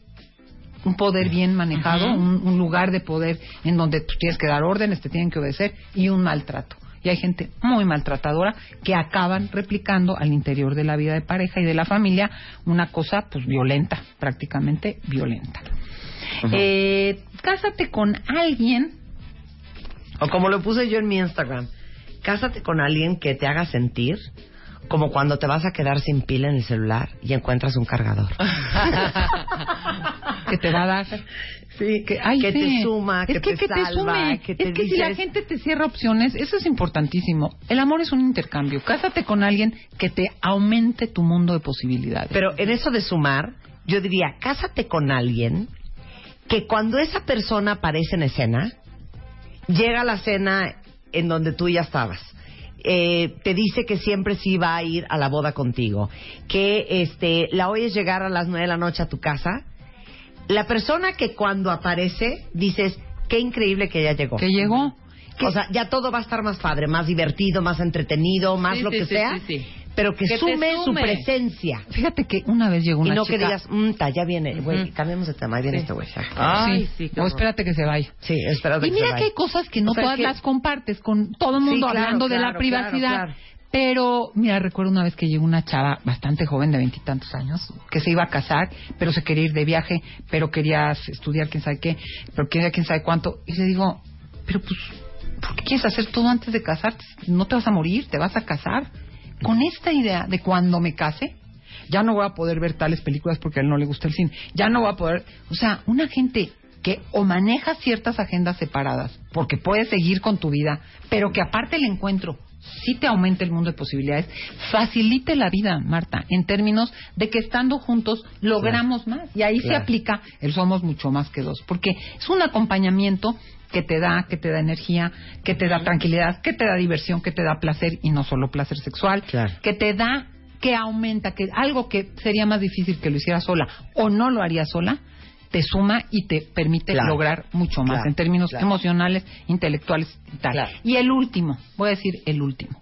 un poder bien manejado, un, un lugar de poder en donde tú tienes que dar órdenes, te tienen que obedecer y un maltrato. Y hay gente muy maltratadora que acaban replicando al interior de la vida de pareja y de la familia una cosa pues violenta, prácticamente violenta. Eh, cásate con alguien O como lo puse yo en mi Instagram, cásate con alguien que te haga sentir como cuando te vas a quedar sin pila en el celular y encuentras un cargador. que te va a dar Sí, que, ay, que sí. te suma, es que, que, te te salva, sume. que te es que si la dices- gente te cierra opciones, eso es importantísimo. El amor es un intercambio. Cásate con alguien que te aumente tu mundo de posibilidades. Pero en eso de sumar, yo diría, cásate con alguien que cuando esa persona aparece en escena, llega a la cena en donde tú ya estabas. Eh, te dice que siempre sí va a ir a la boda contigo, que este la oyes llegar a las nueve de la noche a tu casa La persona que cuando aparece dices, qué increíble que ya llegó. Que llegó. O sea, ya todo va a estar más padre, más divertido, más entretenido, más Sí, lo sí, que sí, sea. sí, sí. Pero que, Que te sume, su sume. presencia. Fíjate que una vez llegó Y una no chica. que digas, mmm, ta, ya viene, güey, Ujú. cambiemos de tema, ahí viene este güey. Ay, sí, sí, qué o espérate que se vaya. Sí, espero Y mira que hay cosas que no O sea, todas que- las compartes con todo el mundo claro, hablando de la claro, privacidad. claro, claro. Pero, mira, recuerdo una vez que llegó una chava bastante joven, de veintitantos años, que se iba a casar, pero se quería ir de viaje, pero quería estudiar quién sabe qué, pero quería quién sabe cuánto. Y le digo, pero pues, ¿por qué quieres hacer todo antes de casarte? No te vas a morir, te vas a casar. Con esta idea de cuando me case, ya no voy a poder ver tales películas porque a él no le gusta el cine. Ya no voy a poder. O sea, una gente que o maneja ciertas agendas separadas porque puedes seguir con tu vida, pero que aparte el encuentro sí te aumenta el mundo de posibilidades, facilite la vida, Marta, en términos de que estando juntos logramos más. Y ahí se aplica el somos mucho más que dos, porque es un acompañamiento que te da, que te da energía, que te da tranquilidad, que te da diversión, que te da placer y no solo placer sexual, Claro. que te da, que aumenta, que algo que sería más difícil que lo hiciera sola o no lo haría sola, te suma y te permite Claro. lograr mucho más Claro, en términos claro. emocionales, intelectuales y tal. Y el último, voy a decir el último,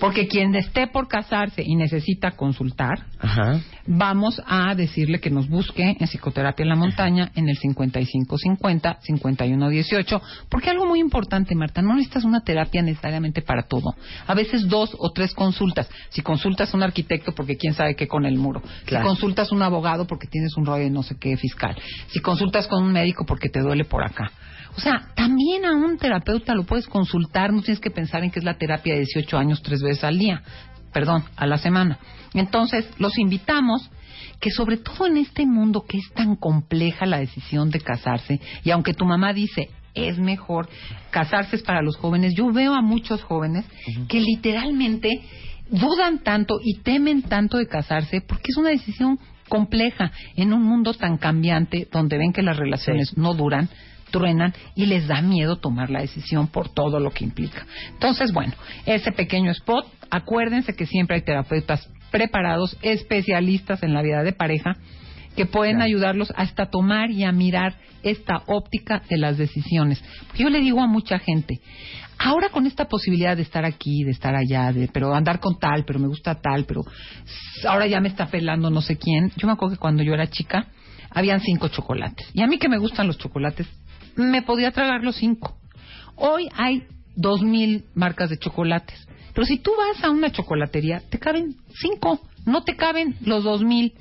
porque quien esté por casarse y necesita consultar, Ajá. vamos a decirle que nos busque en Psicoterapia en la Montaña en el 5550-5118. Porque algo muy importante, Marta, no necesitas una terapia necesariamente para todo. A veces dos o tres consultas. Si consultas a un arquitecto porque quién sabe qué con el muro. Si consultas a un abogado porque tienes un rollo de no sé qué fiscal. Si consultas con un médico porque te duele por acá. O sea, también a un terapeuta lo puedes consultar, no tienes que pensar en que es la terapia de 18 años tres veces al día, perdón, a la semana. Entonces, los invitamos que sobre todo en este mundo que es tan compleja la decisión de casarse, y aunque tu mamá dice, es mejor casarse es para los jóvenes, yo veo a muchos jóvenes que literalmente dudan tanto y temen tanto de casarse porque es una decisión compleja en un mundo tan cambiante donde ven que las relaciones no duran, truenan y les da miedo tomar la decisión por todo lo que implica. Entonces, bueno, ese pequeño spot, acuérdense que siempre hay terapeutas preparados, especialistas en la vida de pareja, que pueden ayudarlos hasta tomar y a mirar esta óptica de las decisiones. Yo le digo a mucha gente, ahora con esta posibilidad de estar aquí, de estar allá, de pero andar con tal, pero me gusta tal, pero ahora ya me está pelando no sé quién. Yo me acuerdo que cuando yo era chica habían cinco chocolates. Y a mí que me gustan los chocolates, me podía tragar los cinco. Hoy hay dos mil marcas de chocolates. Pero si tú vas a una chocolatería, te caben cinco, no te caben los dos mil.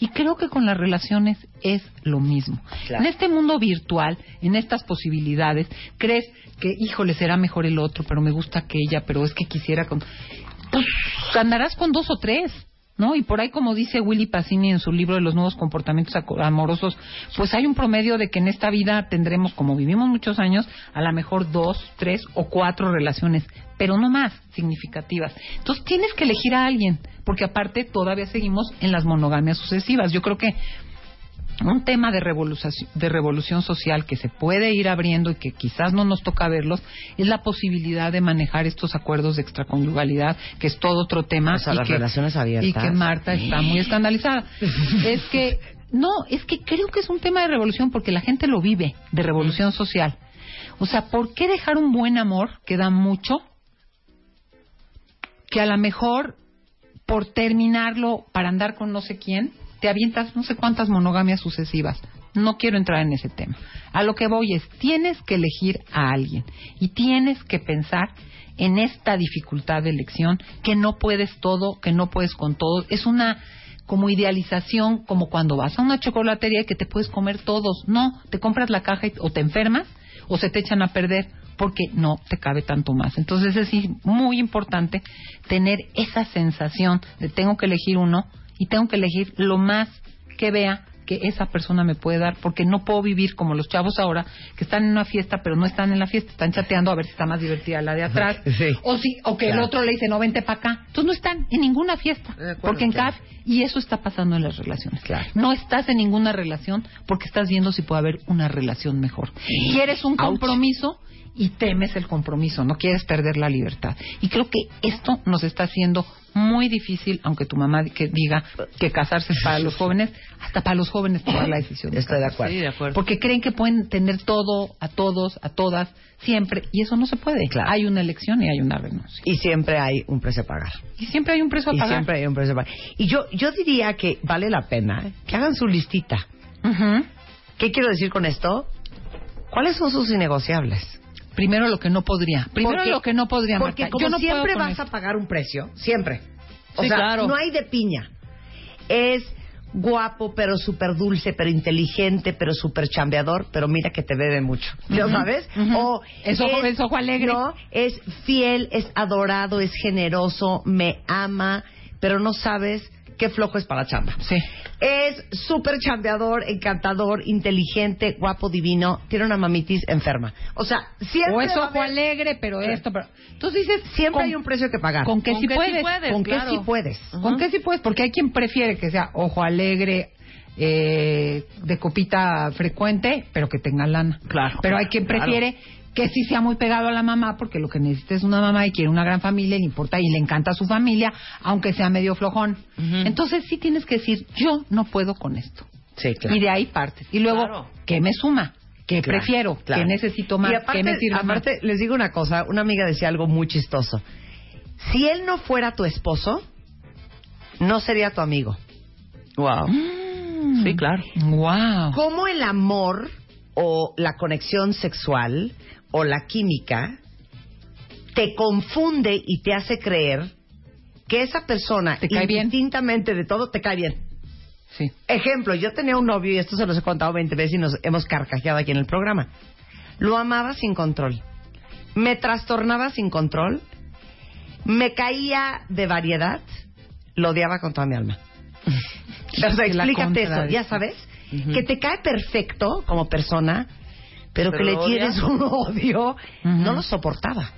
Y creo que con las relaciones es lo mismo. Claro. En este mundo virtual, en estas posibilidades, crees que, híjole, será mejor el otro, pero me gusta aquella, pero es que quisiera con... Pues andarás con dos o tres. ¿No? Y por ahí, como dice Willy Pacini en su libro de los nuevos comportamientos amorosos, pues hay un promedio de que en esta vida tendremos, como vivimos muchos años, a lo mejor dos, tres o cuatro relaciones, pero no más significativas. Entonces tienes que elegir a alguien, porque aparte todavía seguimos en las monogamias sucesivas. Yo creo que un tema de revolución, de revolución social que se puede ir abriendo y que quizás no nos toca verlos es la posibilidad de manejar estos acuerdos de extraconyugalidad, que es todo otro tema. O sea, y las que, relaciones abiertas. Y que Marta está muy escandalizada. es que, no, es que creo que es un tema de revolución porque la gente lo vive, de revolución social. O sea, ¿por qué dejar un buen amor que da mucho que a lo mejor por terminarlo para andar con no sé quién, te avientas no sé cuántas monogamias sucesivas. No quiero entrar en ese tema. A lo que voy es, tienes que elegir a alguien y tienes que pensar en esta dificultad de elección, que no puedes todo, que no puedes con todo. Es una como idealización, como cuando vas a una chocolatería y que te puedes comer todos. No, te compras la caja y- o te enfermas o se te echan a perder porque no te cabe tanto más. Entonces es muy importante tener esa sensación de tengo que elegir uno y tengo que elegir lo más que vea que esa persona me puede dar, porque no puedo vivir como los chavos ahora, que están en una fiesta, pero no están en la fiesta, están chateando a ver si está más divertida la de atrás, Sí. o si, o que el otro le dice, no, vente para acá. Entonces no están en ninguna fiesta, acuerdo, porque en claro. cada y eso está pasando en las relaciones. Claro. No estás en ninguna relación porque estás viendo si puede haber una relación mejor. Quieres un Ouch. Y temes el compromiso, no quieres perder la libertad. Y creo que esto nos está haciendo muy difícil, aunque tu mamá que diga que casarse es para los jóvenes, hasta para los jóvenes tomar la decisión. de Estoy de acuerdo. Sí, de acuerdo. Porque creen que pueden tener todo, a todos, a todas, siempre, y eso no se puede. Claro. Hay una elección y hay una renuncia. Y siempre hay un precio a pagar. Y siempre hay un precio a Y pagar. siempre hay un precio a pagar. Y yo, yo diría que vale la pena que hagan su listita. Ujú. ¿Qué quiero decir con esto? ¿Cuáles son sus innegociables? Primero lo que no podría. Primero Porque- lo que no podría, Porque como Yo no puedo siempre vas esto. a pagar un precio, siempre. O Sí, sea, claro. no hay de piña. Es guapo, pero súper dulce, pero inteligente, pero súper chambeador, pero mira que te bebe mucho. ¿Ya Ujú, sabes? ujú. O Es ojo- es ojo alegre. No, es fiel, es adorado, es generoso, me ama, pero no sabes qué flojo es para la chamba. Sí. Es súper chambeador, encantador, inteligente, guapo, divino, tiene una mamitis enferma. O sea, siempre O es ojo haber- alegre, pero esto, pero... Entonces dices... Siempre con- hay un precio que pagar. Con que Con sí que sí puedes. puedes, ¿Con claro. sí puedes? ¿Con qué sí puedes? Porque hay quien prefiere que sea ojo alegre, eh, de copita frecuente, pero que tenga lana. Claro, Pero hay quien claro. Que sí sea muy pegado a la mamá, porque lo que necesita es una mamá y quiere una gran familia, y le importa y le encanta a su familia, aunque sea medio flojón. Entonces sí tienes que decir, yo no puedo con esto. Sí, claro. Y de ahí partes. Y luego, Claro. ¿qué me suma? ¿Qué Claro, prefiero? claro. ¿Qué necesito más? Y aparte, ¿Qué me sirve más? aparte, les digo una cosa, una amiga decía algo muy chistoso. Si él no fuera tu esposo, no sería tu amigo. Wow. Mm. Sí, claro. Wow. ¿Cómo el amor o la conexión sexual o la química te confunde y te hace creer que esa persona, ¿Te cae bien? indistintamente de todo, te cae bien? Sí. Ejemplo, yo tenía un novio, y esto se los he contado 20 veces y nos hemos carcajeado aquí en el programa. Lo amaba sin control. Me trastornaba sin control. Me caía de variedad. Lo odiaba con toda mi alma. O sea, explícate eso, ya sabes. Que te cae perfecto como persona, pero, Pero que le tienes un odio. No lo soportaba.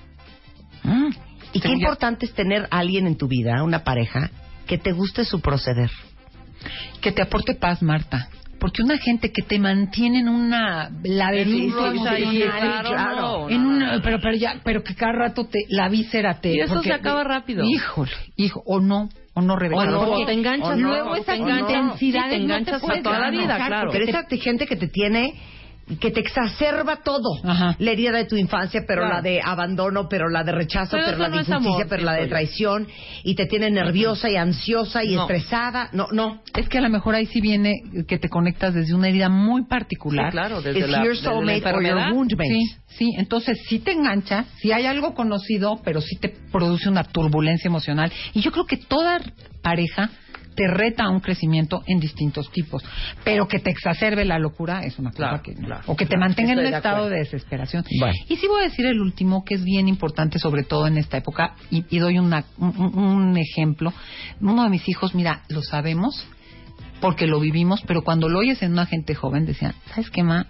Mm. Y qué importante es tener a alguien en tu vida, una pareja, que te guste su proceder. que te aporte paz, Marta. Porque una gente que te mantiene en una laberinto claro, no, en no, una- no. pero pero ya, pero que cada rato te la víscera te Y eso porque- se acaba rápido. Híjole, hijo, o no, o no revela. O no, Porque o te enganchas, o no, luego o esa te enganchas, intensidad sí, te enganchas a toda la vida, claro. Pero esa te- gente que te tiene, que te exacerba todo. Ajá. La herida de tu infancia, pero Claro. la de abandono, pero la de rechazo, Pero la de no injusticia, amor, pero la de traición. Y te tiene nerviosa y ansiosa y No. estresada. No, no. es que a lo mejor ahí sí viene que te conectas desde una herida muy particular. Sí, claro, desde la, your desde la soulmate or your woundmate. Sí, sí, entonces sí te engancha, sí hay algo conocido, pero sí te produce una turbulencia emocional. Y yo creo que toda pareja te reta a un crecimiento en distintos tipos. Pero que te exacerbe la locura es una cosa que... claro, o que te claro, mantenga en un estado de desesperación. Bueno. Y sí voy a decir el último, que es bien importante, sobre todo en esta época, y, y doy una, un, un- un ejemplo. Uno de mis hijos, mira, lo sabemos, porque lo vivimos, pero cuando lo oyes en una gente joven, decían, ¿sabes qué, ma?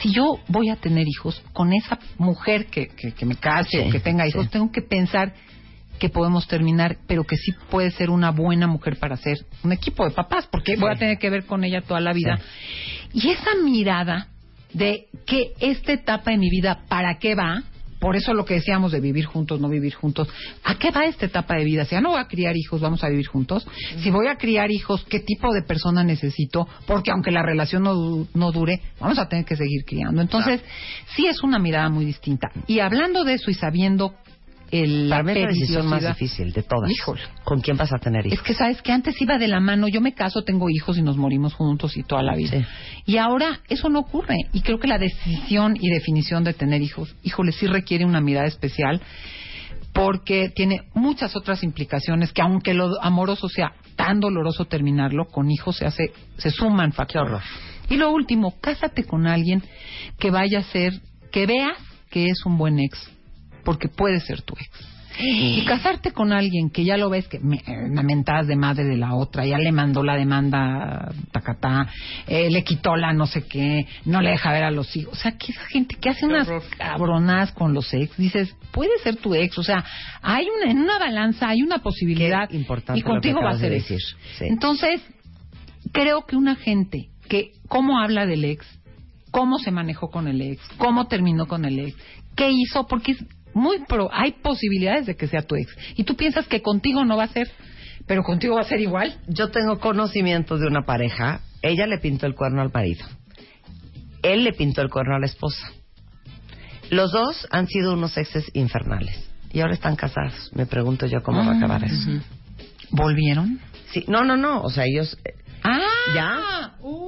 Si yo voy a tener hijos con esa mujer que, que, que me case Sí, o que tenga hijos, sí. tengo que pensar que podemos terminar, pero que sí puede ser una buena mujer para ser un equipo de papás, porque voy a tener que ver con ella toda la vida. Y esa mirada de que esta etapa de mi vida, ¿para qué va? Por eso lo que decíamos de vivir juntos, no vivir juntos. ¿A qué va esta etapa de vida? Si ya no voy a criar hijos, vamos a vivir juntos. Si voy a criar hijos, ¿qué tipo de persona necesito? Porque aunque la relación no, no dure, vamos a tener que seguir criando. Entonces, sí es una mirada muy distinta. Y hablando de eso y sabiendo el, la Para mí es la decisión más difícil de todas. Híjole. ¿Con quién vas a tener es hijos? que sabes que antes iba de la mano, yo me caso, tengo hijos y nos morimos juntos y toda la vida. Sí. Y ahora eso no ocurre. Y creo que la decisión y definición de tener hijos, híjole, sí requiere una mirada especial porque tiene muchas otras implicaciones que aunque lo amoroso sea tan doloroso terminarlo, con hijos se hace, se suman factores. Y lo último, cásate con alguien que vaya a ser, que veas que es un buen ex, porque puede ser tu ex. Y casarte con alguien que ya lo ves que me, eh, de madre de la otra, ya le mandó la demanda tacatá, eh, le quitó la no sé qué, no le deja ver a los hijos. O sea, que esa gente que hace unas cabronadas con los ex, dices, puede ser tu ex. O sea, hay una, en una balanza hay una posibilidad. Qué importante y contigo va a ser de eso. decir, sí. Entonces, creo que una gente que cómo habla del ex, cómo se manejó con el ex, cómo terminó con el ex, qué hizo, porque es muy pro, hay posibilidades de que sea tu ex. Y tú piensas que contigo no va a ser, pero contigo va a ser igual. Yo tengo conocimiento de una pareja. Ella le pintó el cuerno al marido. Él le pintó el cuerno a la esposa. Los dos han sido unos exes infernales. Y ahora están casados. Me pregunto yo cómo va a acabar eso. ¿Volvieron? Sí, no, no, no. O sea, ellos. eh, Ah, ¿Ya? Uh,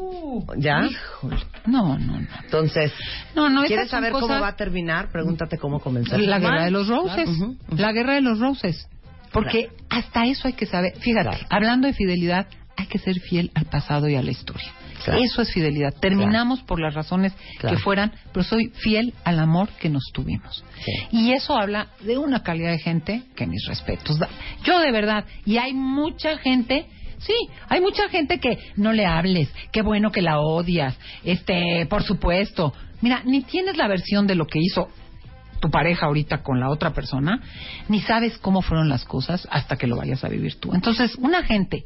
¿Ya? híjole. No, no, no. Entonces, No, no, ¿quieres saber cómo va a terminar? Pregúntate cómo comenzó. La guerra de los roses. La guerra de los roses. Porque hasta eso hay que saber. Fíjate, Claro. hablando de fidelidad, hay que ser fiel al pasado y a la historia. Eso es fidelidad. Terminamos por las razones que fueran, pero soy fiel al amor que nos tuvimos. Sí. Y eso habla de una calidad de gente que mis respetos. Yo de verdad, y hay mucha gente, sí, hay mucha gente que no le hables, qué bueno que la odias, este, por supuesto. Mira, ni tienes la versión de lo que hizo tu pareja ahorita con la otra persona, ni sabes cómo fueron las cosas hasta que lo vayas a vivir tú. Entonces, una gente,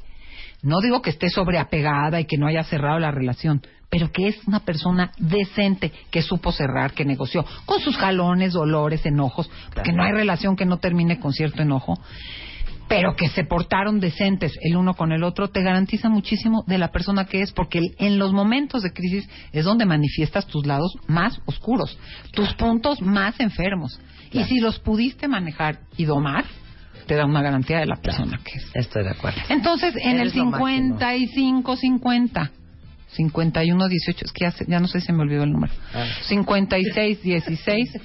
no digo que esté sobreapegada y que no haya cerrado la relación, pero que es una persona decente, que supo cerrar, que negoció, con sus jalones, dolores, enojos, porque no hay relación que no termine con cierto enojo, pero que se portaron decentes el uno con el otro, te garantiza muchísimo de la persona que es, porque el- en los momentos de crisis es donde manifiestas tus lados más oscuros, tus puntos más enfermos. Y si los pudiste manejar y domar, te da una garantía de la persona que es. Estoy de acuerdo. Entonces, en el Eres máximo. 55 50 51 18, es que ya, ya no sé si me olvidó el número. Ah. 56 16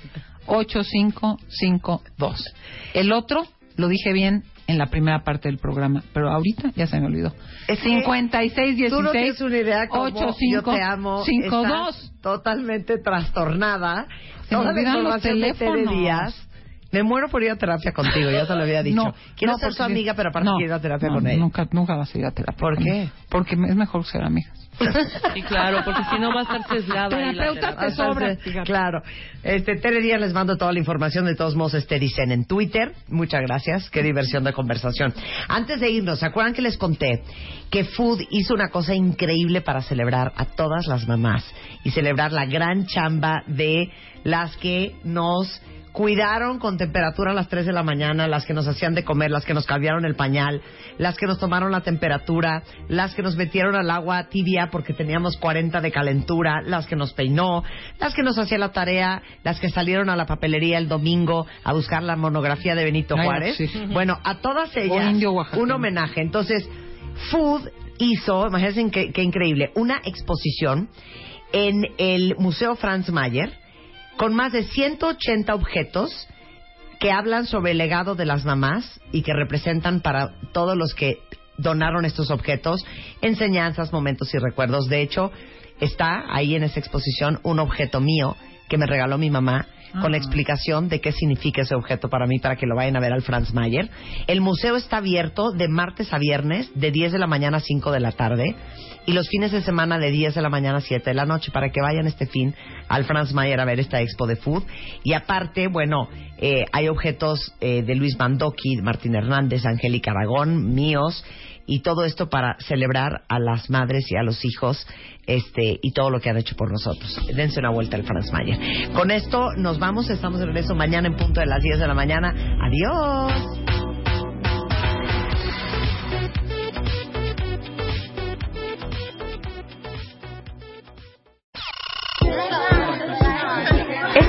8552. El otro lo dije bien en la primera parte del programa, pero ahorita ya se me olvidó. Es que 56 16 Tú no tienes una idea cómo 85 yo te amo. 52. Estás totalmente trastornada. Se me Toda la olvidan los información de Tere teléfonos. Díaz. Me muero por ir a terapia contigo, ya te lo había dicho. No, quiero no, ser su porque- amiga, pero aparte no, quiero ir a terapia no, con ella. Nunca, nunca vas a ir a terapia. ¿Por qué? Porque es mejor ser amigas. Sí, claro, porque si no va a estar sesgada. ahí la Terapeuta terapia. te sobra. Claro. Este, Tere Díaz les mando toda la información. De todos modos, este dicen en Twitter. Muchas gracias. Qué diversión de conversación. Antes de irnos, ¿se acuerdan que les conté que Food hizo una cosa increíble para celebrar a todas las mamás y celebrar la gran chamba de las que nos cuidaron con temperatura a las 3 de la mañana, las que nos hacían de comer, las que nos cambiaron el pañal, las que nos tomaron la temperatura, las que nos metieron al agua tibia porque teníamos 40 de calentura, las que nos peinó, las que nos hacía la tarea, las que salieron a la papelería el domingo a buscar la monografía de Benito Ay, Juárez. sí. Bueno, a todas ellas un homenaje. Entonces, Food hizo, imagínense qué, qué increíble, una exposición en el Museo Franz Mayer con más de 180 objetos que hablan sobre el legado de las mamás y que representan para todos los que donaron estos objetos enseñanzas, momentos y recuerdos. De hecho, está ahí en esa exposición un objeto mío que me regaló mi mamá con la Ah. explicación de qué significa ese objeto para mí, para que lo vayan a ver al Franz Mayer. El museo está abierto de martes a viernes, de 10 de la mañana a 5 de la tarde, y los fines de semana de 10 de la mañana a 7 de la noche, para que vayan este fin al Franz Mayer a ver esta expo de food. Y aparte, bueno, eh, hay objetos eh, de Luis Mandoki, Martín Hernández, Angélica Aragón, míos, y todo esto para celebrar a las madres y a los hijos este y todo lo que han hecho por nosotros. Dense una vuelta al Franz Mayer. Con esto nos vamos, estamos de regreso mañana en punto de las 10 de la mañana. Adiós.